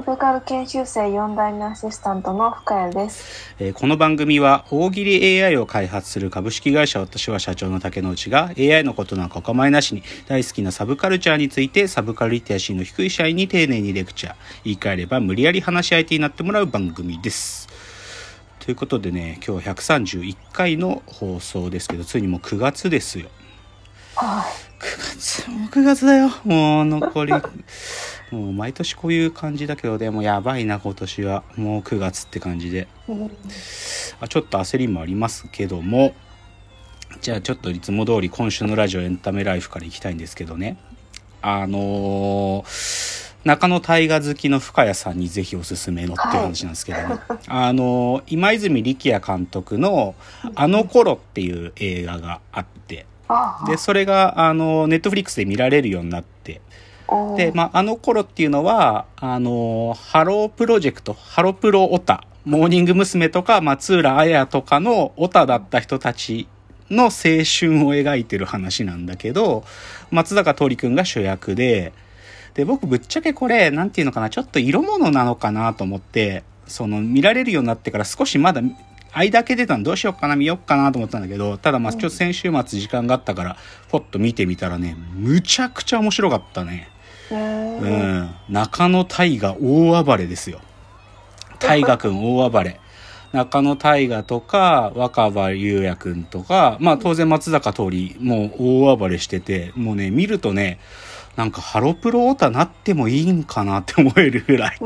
オペカル研修生4代目アシスタントの深谷です。えーこの番組は大喜利 AI を開発する株式会社私は社長の竹之内が AI のことなんかお構いなしに大好きなサブカルチャーについてサブカルリテラシーの低い社員に丁寧にレクチャー言い換えれば無理やり話し相手になってもらう番組です。ということでね今日131回の放送ですけどついにもう9月ですよ。は9月もう9月だよもう残りもう毎年こういう感じだけどでもやばいな今年は。もう9月って感じで。あちょっと焦りもありますけども。じゃあちょっといつも通り今週のラジオエンタメライフからいきたいんですけどね。あのー仲野太賀好きの深谷さんにぜひおすすめのっていう話なんですけどね、あのー今泉力也監督の「あの頃」っていう映画があって。あでそれがあの Netflix で見られるようになってで、まあ、あの頃っていうのは、あの、ハロープロジェクト、ハロプロオタ、モーニング娘。とか松浦亜弥とかのオタだった人たちの青春を描いてる話なんだけど、松坂桃李くんが主役で、で、僕ぶっちゃけこれ、なんていうのかな、ちょっと色物なのかなと思って、その、見られるようになってから少しまだ、間開けてたのどうしようかな見ようかなと思ったんだけど、ただまあちょっと先週末時間があったから、ポッと見てみたらね、むちゃくちゃ面白かったね。うん、中野大河大暴れですよ。大河くん大暴れ。中野大河とか、若葉優也くんとか、まあ当然松坂桃李もう大暴れしてて、もうね、見るとね、なんかハロプロオタなってもいいんかなって思えるぐらい。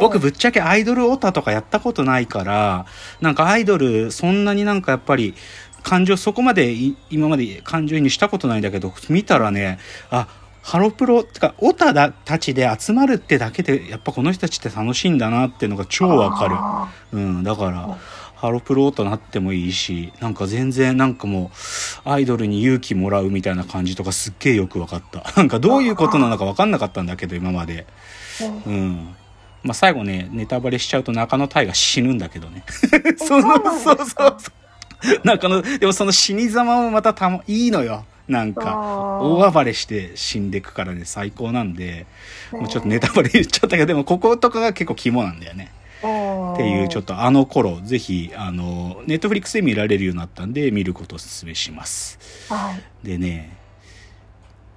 僕ぶっちゃけアイドルオタとかやったことないから、なんかアイドルそんなになんかやっぱり感情そこまでい今まで感情移入したことないんだけど、見たらね、あ、ハロプロ、てか、オタだたちで集まるってだけで、やっぱこの人たちって楽しいんだなっていうのが超わかる。あうん、だから、ハロプロとなってもいいし、なんか全然なんかもう、アイドルに勇気もらうみたいな感じとかすっげえよくわかった。なんかどういうことなのかわかんなかったんだけど、今まで。ーうんうん。まあ最後ね、ネタバレしちゃうと中野大が死ぬんだけどね。その、そうそうそう。中野、でもその死に様もまたたま、いいのよ。なんか、大暴れして死んでくからね、最高なんで、もうちょっとネタバレ言っちゃったけど、でもこことかが結構肝なんだよね。っていう、ちょっとあの頃、ぜひ、あの、ネットフリックスで見られるようになったんで、見ることをお勧めします。はい。でね、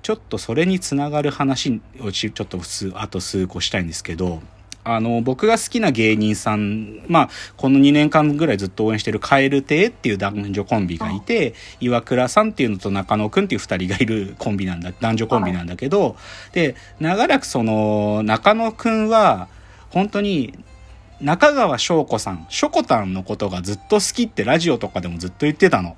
ちょっとそれにつながる話をちちょっと数、あと数個したいんですけど、あの、僕が好きな芸人さん、まあ、この2年間ぐらいずっと応援してるカエル亭っていう男女コンビがいて、岩倉さんっていうのと中野くんっていう2人がいるコンビなんだ、男女コンビなんだけど、で、長らくその、中野くんは、本当に、中川翔子さん、ショコタンのことがずっと好きってラジオとかでもずっと言ってたの。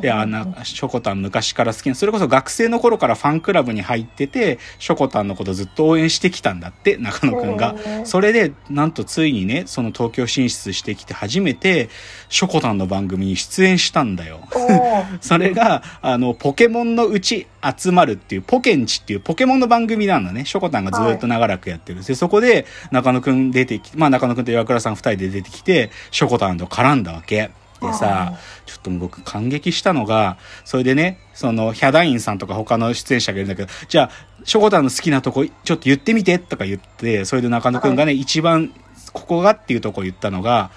で、あの、ショコタン昔から好きな、それこそ学生の頃からファンクラブに入ってて、ショコタンのことずっと応援してきたんだって、中野くんがそれで、なんとついにね、その東京進出してきて初めて、ショコタンの番組に出演したんだよ。それが、あの、ポケモンのうち集まるっていう、ポケンチっていうポケモンの番組なんだね。ショコタンがずっと長らくやってる。で、そこで、中野くん出てきまあ中野くんと岩倉さん二人で出てきて、ショコタンと絡んだわけ。でさ、ちょっと僕感激したのが、それでね、その、ヒャダインさんとか他の出演者がいるんだけど、じゃあ、ショコタンの好きなとこ、ちょっと言ってみてとか言って、それで中野くんがね、一番、ここがっていうとこ言ったのが、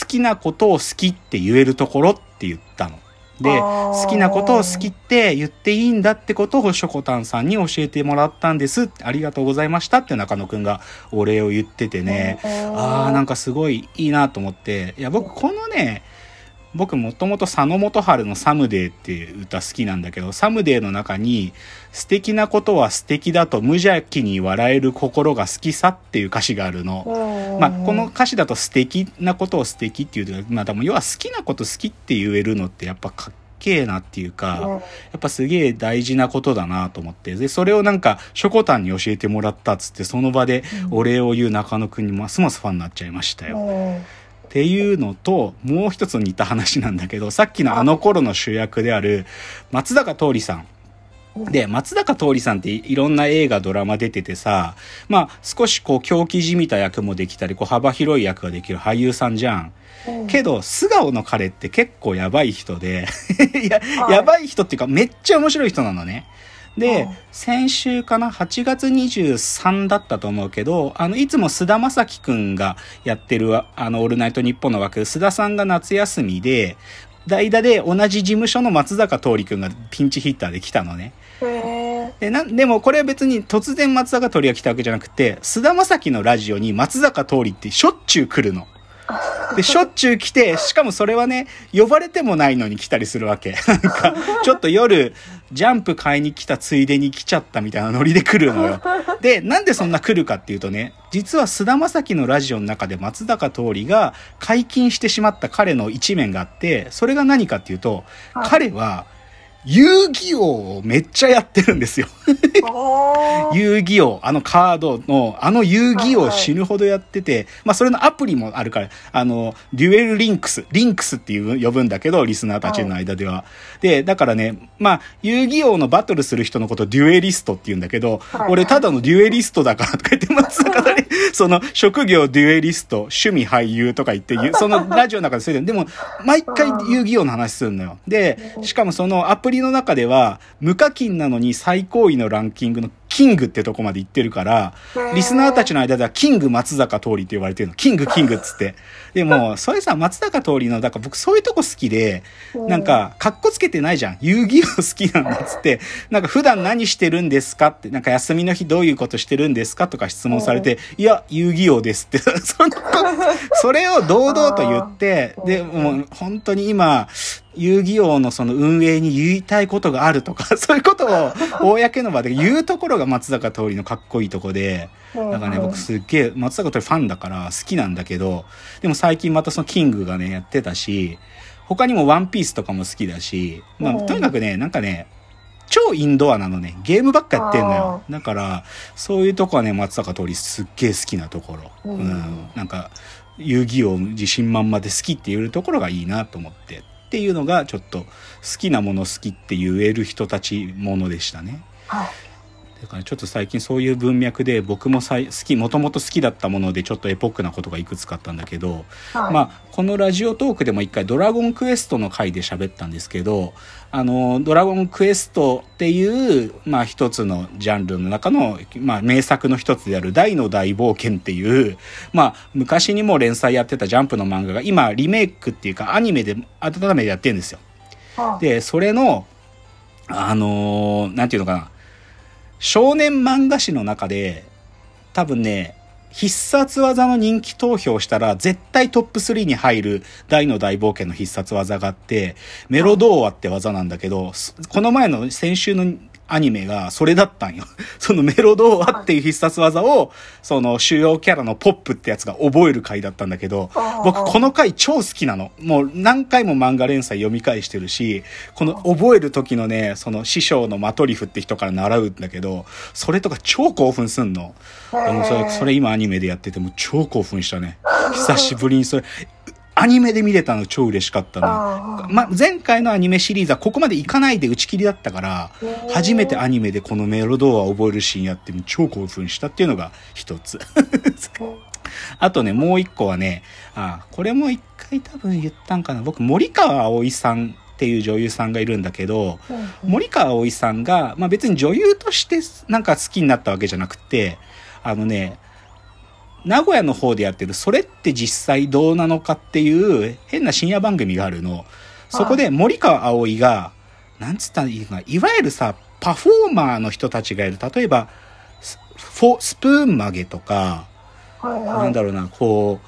好きなことを好きって言えるところって言ったの。で、好きなことを好きって言っていいんだってことをショコタンさんに教えてもらったんです。ありがとうございましたって中野くんがお礼を言っててね、ああ、なんかすごいいいなと思って、いや、僕このね、僕もともと佐野元春のサムデーっていう歌好きなんだけど、サムデーの中に、素敵なことは素敵だと無邪気に笑える心が好きさっていう歌詞があるの。まあ、この歌詞だと素敵なことを素敵っていう、まあ、でも要は好きなこと好きって言えるのってやっぱかっけえなっていうか、やっぱすげえ大事なことだなと思って。で、それをなんか、ショコタンに教えてもらったっつって、その場でお礼を言う中野くんにますますファンになっちゃいましたよ。っていうのと、もう一つ似た話なんだけど、さっきのあの頃の主役である、松坂桃李さん。で、松坂桃李さんっていろんな映画、ドラマ出ててさ、まあ、少しこう、狂気じみた役もできたり、こう、幅広い役ができる俳優さんじゃん。うんけど、素顔の彼って結構やばい人で、や、はいやばい人っていうか、めっちゃ面白い人なのね。でうん、先週かな ?8 月23だったと思うけど、あの、いつも菅田将暉くんがやってる、あの、オールナイトニッポンの枠、須田さんが夏休みで、代打で同じ事務所の松坂桃李くんがピンチヒッターで来たのね。で、な、でもこれは別に突然松坂桃李が来たわけじゃなくて、菅田将暉のラジオに松坂桃李ってしょっちゅう来るの。で、しょっちゅう来て、しかもそれはね、呼ばれてもないのに来たりするわけ。なんか、ちょっと夜、ジャンプ買いに来たついでに来ちゃったみたいなノリで来るのよ。で、なんでそんな来るかっていうとね、実は菅田将暉のラジオの中で松坂桃李が解禁してしまった彼の一面があって、それが何かっていうと、はい彼は、遊戯王をめっちゃやってるんですよ。遊戯王、あのカードの、あの遊戯王はいはい死ぬほどやってて、まあそれのアプリもあるから、あの、 Duel Links、Links っていう呼ぶんだけど、リスナーたちの間では。で、だからね、まあ遊戯王のバトルする人のことをデュエリストって言うんだけど、はい。はい俺ただのデュエリストだからとか言ってますからね、その職業デュエリスト、趣味俳優とか言って そのラジオの中でそれで、でも毎回遊戯王の話するのよ。で、しかもそのアプリの中では、無課金なのに最高位のランキングのキングってとこまで行ってるから、リスナーたちの間ではキング松坂桃李って言われてるの。キングキングっつって。でも、それさ、松坂桃李の、だから僕そういうとこ好きで、なんか、かっこつけてないじゃん。遊戯王好きなんだっつって、なんか普段何してるんですかって、なんか休みの日どういうことしてるんですかとか質問されて、いや、遊戯王ですって、そのそれを堂々と言って、で、もう本当に今、遊戯王のその運営に言いたいことがあるとか、そういうことを公の場で言うところが松坂桃李のかっこいいとこで、うんだからね、僕すっげえ松坂桃李ファンだから好きなんだけど、でも最近またそのキングがね、やってたし、他にもワンピースとかも好きだし、まあ、うんとにかくね、なんかね、超インドアなのね。ゲームばっかやってんのよ。だから、そういうとこはね、松坂桃李すっげえ好きなところ。うんうん。なんか、遊戯王自信満々で好きって言えるところがいいなと思って。っていうのが、ちょっと、好きなもの好きって言える人たちものでしたね。はい。だからちょっと最近そういう文脈で僕もさい好き、もともと好きだったものでちょっとエポックなことがいくつかあったんだけど、はい。まあ、このラジオトークでも一回ドラゴンクエストの回で喋ったんですけど、あの、ドラゴンクエストっていう、まあ一つのジャンルの中の、まあ名作の一つである大の大冒険っていう、まあ昔にも連載やってたジャンプの漫画が今リメイクっていうかアニメで改めてやってるんですよ。はいで、それの、あのーなんていうのかな、少年漫画誌の中で、多分ね、必殺技の人気投票したら絶対トップ3に入る大の大冒険の必殺技があって、メロドーアって技なんだけど、この前の先週のアニメがそれだったんよ。そのメロドーアっていう必殺技を、その主要キャラのポップってやつが覚える回だったんだけど、僕この回超好きなの。もう何回も漫画連載読み返してるし、この覚える時のね、その師匠のマトリフって人から習うんだけど、それとか超興奮すんの。あのそれそれ今アニメでやってても超興奮したね。久しぶりにそれ、アニメで見れたの超嬉しかったな。ま、前回のアニメシリーズはここまでいかないで打ち切りだったから、初めてアニメでこのメロドーアを覚えるシーンやって超興奮したっていうのが一つ。あとね、もう一個はね、あ、これも一回多分言ったんかな。僕、森川葵さんっていう女優さんがいるんだけど、うん森川葵さんが、まあ別に女優としてなんか好きになったわけじゃなくて、あのね、名古屋の方でやってる、それって実際どうなのかっていう変な深夜番組があるの。そこで森川葵が、なんつったらいいのかな、いわゆるさ、パフォーマーの人たちがいる。例えば、スフォスプーン曲げとか、はいはないんだろうな、こう、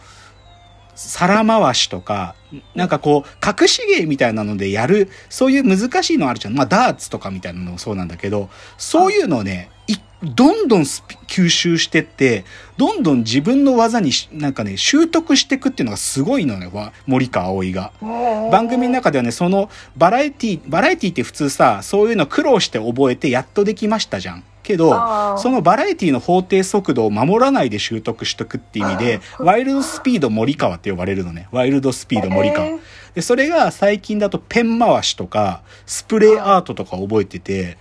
皿回しとか、なんかこう、隠し芸みたいなのでやる、そういう難しいのあるじゃん。まあ、ダーツとかみたいなのもそうなんだけど、そういうのをね、いどんどん吸収してって、どんどん自分の技にしなんかね、習得していくっていうのがすごいのね、わ森川葵が。番組の中ではね、そのバラエティ、バラエティって普通さ、そういうの苦労して覚えてやっとできましたじゃん。けどそのバラエティの法定速度を守らないで習得しとくって意味で、ワイルドスピード森川って呼ばれるのね。ワイルドスピード森川。で、それが最近だとペン回しとか、スプレーアートとか覚えてて、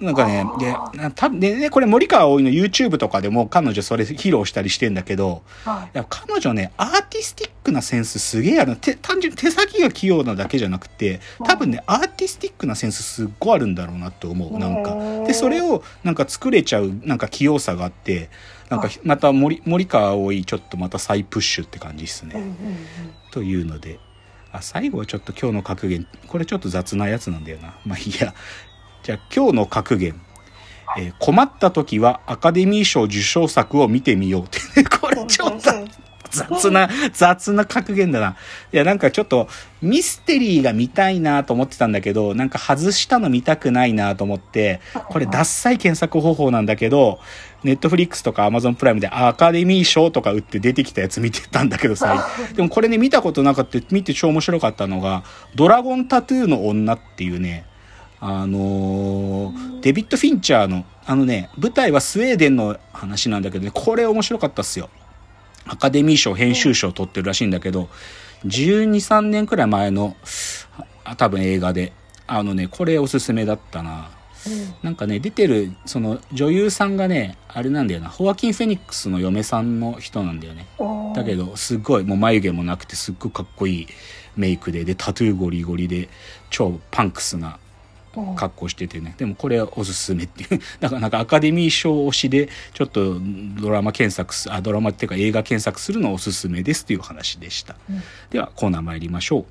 なんかね、で、多分でね、これ森川葵の YouTube とかでも彼女それ披露したりしてんだけど、はいや彼女ね、アーティスティックなセンスすげえあるの。て単純に手先が器用なだけじゃなくて、多分ね、アーティスティックなセンスすっごいあるんだろうなと思う。なんか。で、それをなんか作れちゃう、なんか器用さがあって、なんかまた森森川葵ちょっとまた再プッシュって感じですね。うんうんうんというので。あ、最後はちょっと今日の格言。これちょっと雑なやつなんだよな。まあいいや。じゃあ今日の格言。えー困った時はアカデミー賞受賞作を見てみようってね。これちょっと雑な、雑な格言だな。いや、なんかちょっとミステリーが見たいなと思ってたんだけど、なんか外したの見たくないなと思って、これダッサい検索方法なんだけど、ネットフリックスとかアマゾンプライムでアカデミー賞とか打って出てきたやつ見てたんだけどさ、でもこれね見たことなかった、見て超面白かったのが、ドラゴンタトゥーの女っていうね、あのーデビッド・フィンチャーの、あのね、舞台はスウェーデンの話なんだけどね、これ面白かったっすよ。アカデミー賞編集賞を取ってるらしいんだけど、12、3年くらい前の、あ多分映画で、あのね、これおすすめだったな。なんかね、出てる、その女優さんがね、あれなんだよな、ホアキン・フェニックスの嫁さんの人なんだよね。うんだけど、すっごい、もう眉毛もなくて、すっごいかっこいいメイクで、で、タトゥーゴリゴリで、超パンクスなうん格好しててね。でもこれおすすめっていう。だからなんかアカデミー賞推しで、ちょっとドラマ検索す、あ、ドラマっていうか映画検索するのおすすめですっていう話でした。うんではコーナー参りましょう。